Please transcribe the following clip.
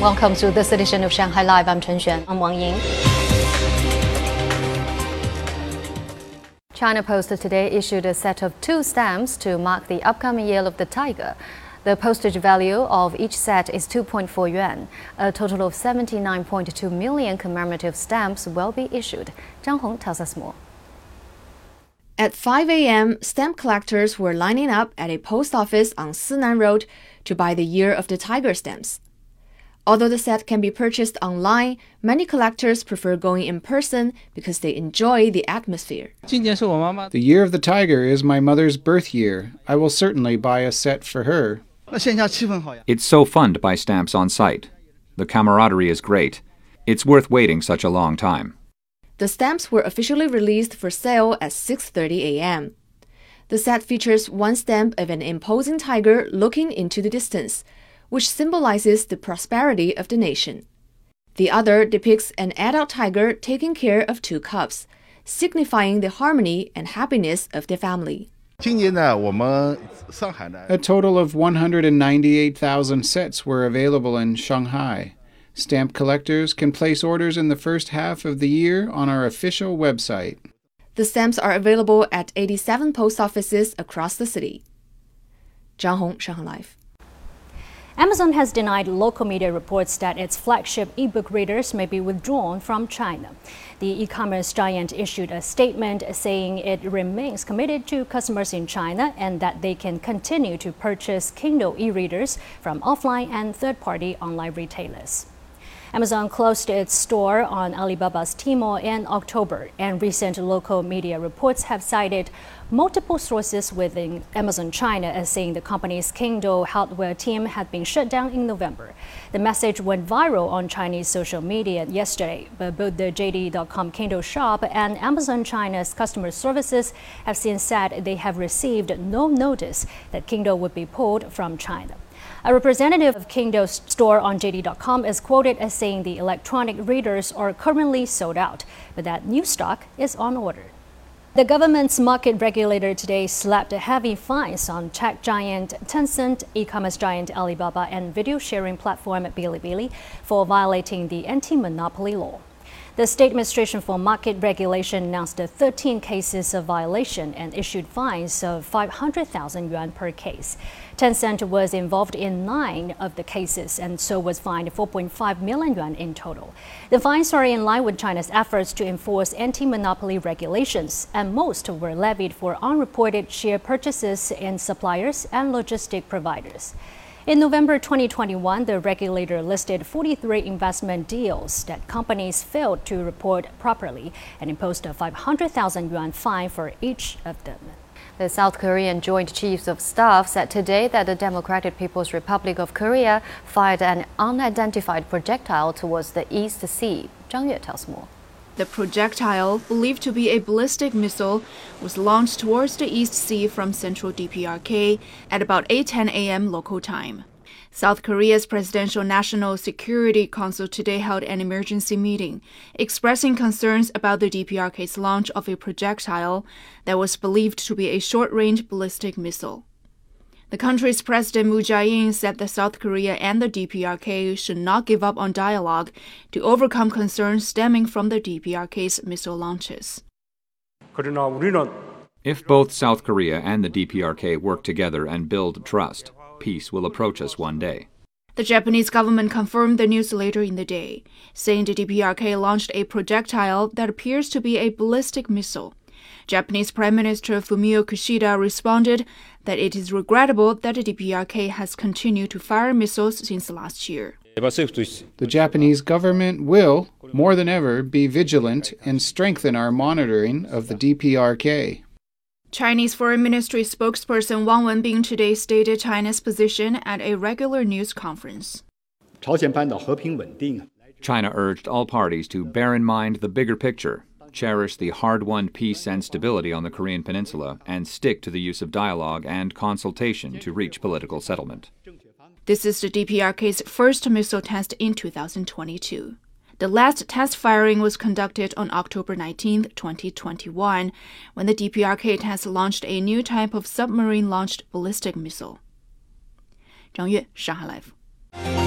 Welcome to this edition of Shanghai Live. I'm Chen Xuan. I'm Wang Ying. China Post today issued a set of two stamps to mark the upcoming Year of the Tiger. The postage value of each set is 2.4 yuan. A total of 79.2 million commemorative stamps will be issued. Zhang Hong tells us more. At 5 a.m., stamp collectors were lining up at a post office on Sinan Road to buy the Year of the Tiger stamps. Although the set can be purchased online, many collectors prefer going in person because they enjoy the atmosphere. The year of the tiger is my mother's birth year. I will certainly buy a set for her. It's so fun to buy stamps on site. The camaraderie is great. It's worth waiting such a long time. The stamps were officially released for sale at 6:30 a.m. The set features one stamp of an imposing tiger looking into the distance which symbolizes the prosperity of the nation. The other depicts an adult tiger taking care of two cubs, signifying the harmony and happiness of the family. A total of 198,000 sets were available in Shanghai. Stamp collectors can place orders in the first half of the year on our official website. The stamps are available at 87 post offices across the city. Zhang Hong, Shanghai Live. Amazon has denied local media reports that its flagship ebook readers may be withdrawn from China. The e commerce giant issued a statement saying it remains committed to customers in China and that they can continue to purchase Kindle e readers from offline and third party online retailers. Amazon closed its store on Alibaba's Tmall in October, and recent local media reports have cited multiple sources within Amazon China as saying the company's Kindle hardware team had been shut down in November. The message went viral on Chinese social media yesterday, but both the JD.com Kindle shop and Amazon China's customer services have since said they have received no notice that Kindle would be pulled from China. A representative of Kindle's store on JD.com is quoted as saying the electronic readers are currently sold out, but that new stock is on order. The government's market regulator today slapped heavy fines on tech giant Tencent, e-commerce giant Alibaba, and video sharing platform Bilibili for violating the anti-monopoly law. The State Administration for Market Regulation announced 13 cases of violation and issued fines of 500,000 yuan per case. Tencent was involved in nine of the cases and so was fined 4.5 million yuan in total. The fines are in line with China's efforts to enforce anti monopoly regulations, and most were levied for unreported share purchases in suppliers and logistic providers. In November 2021, the regulator listed 43 investment deals that companies failed to report properly and imposed a 500,000 yuan fine for each of them. The South Korean Joint Chiefs of Staff said today that the Democratic People's Republic of Korea fired an unidentified projectile towards the East Sea. Zhang Yue tells more. The projectile, believed to be a ballistic missile, was launched towards the East Sea from central DPRK at about 8:10 a.m. local time. South Korea's Presidential National Security Council today held an emergency meeting, expressing concerns about the DPRK's launch of a projectile that was believed to be a short-range ballistic missile. The country's President Moon Jae-in said that South Korea and the DPRK should not give up on dialogue to overcome concerns stemming from the DPRK's missile launches. If both South Korea and the DPRK work together and build trust, peace will approach us one day. The Japanese government confirmed the news later in the day, saying the DPRK launched a projectile that appears to be a ballistic missile. Japanese Prime Minister Fumio Kishida responded that it is regrettable that the DPRK has continued to fire missiles since last year. The Japanese government will, more than ever, be vigilant and strengthen our monitoring of the DPRK. Chinese Foreign Ministry spokesperson Wang Wenbin today stated China's position at a regular news conference. China urged all parties to bear in mind the bigger picture cherish the hard won peace and stability on the Korean Peninsula, and stick to the use of dialogue and consultation to reach political settlement. This is the DPRK's first missile test in 2022. The last test firing was conducted on October 19, 2021, when the DPRK test launched a new type of submarine launched ballistic missile. 张悦，上海 Live。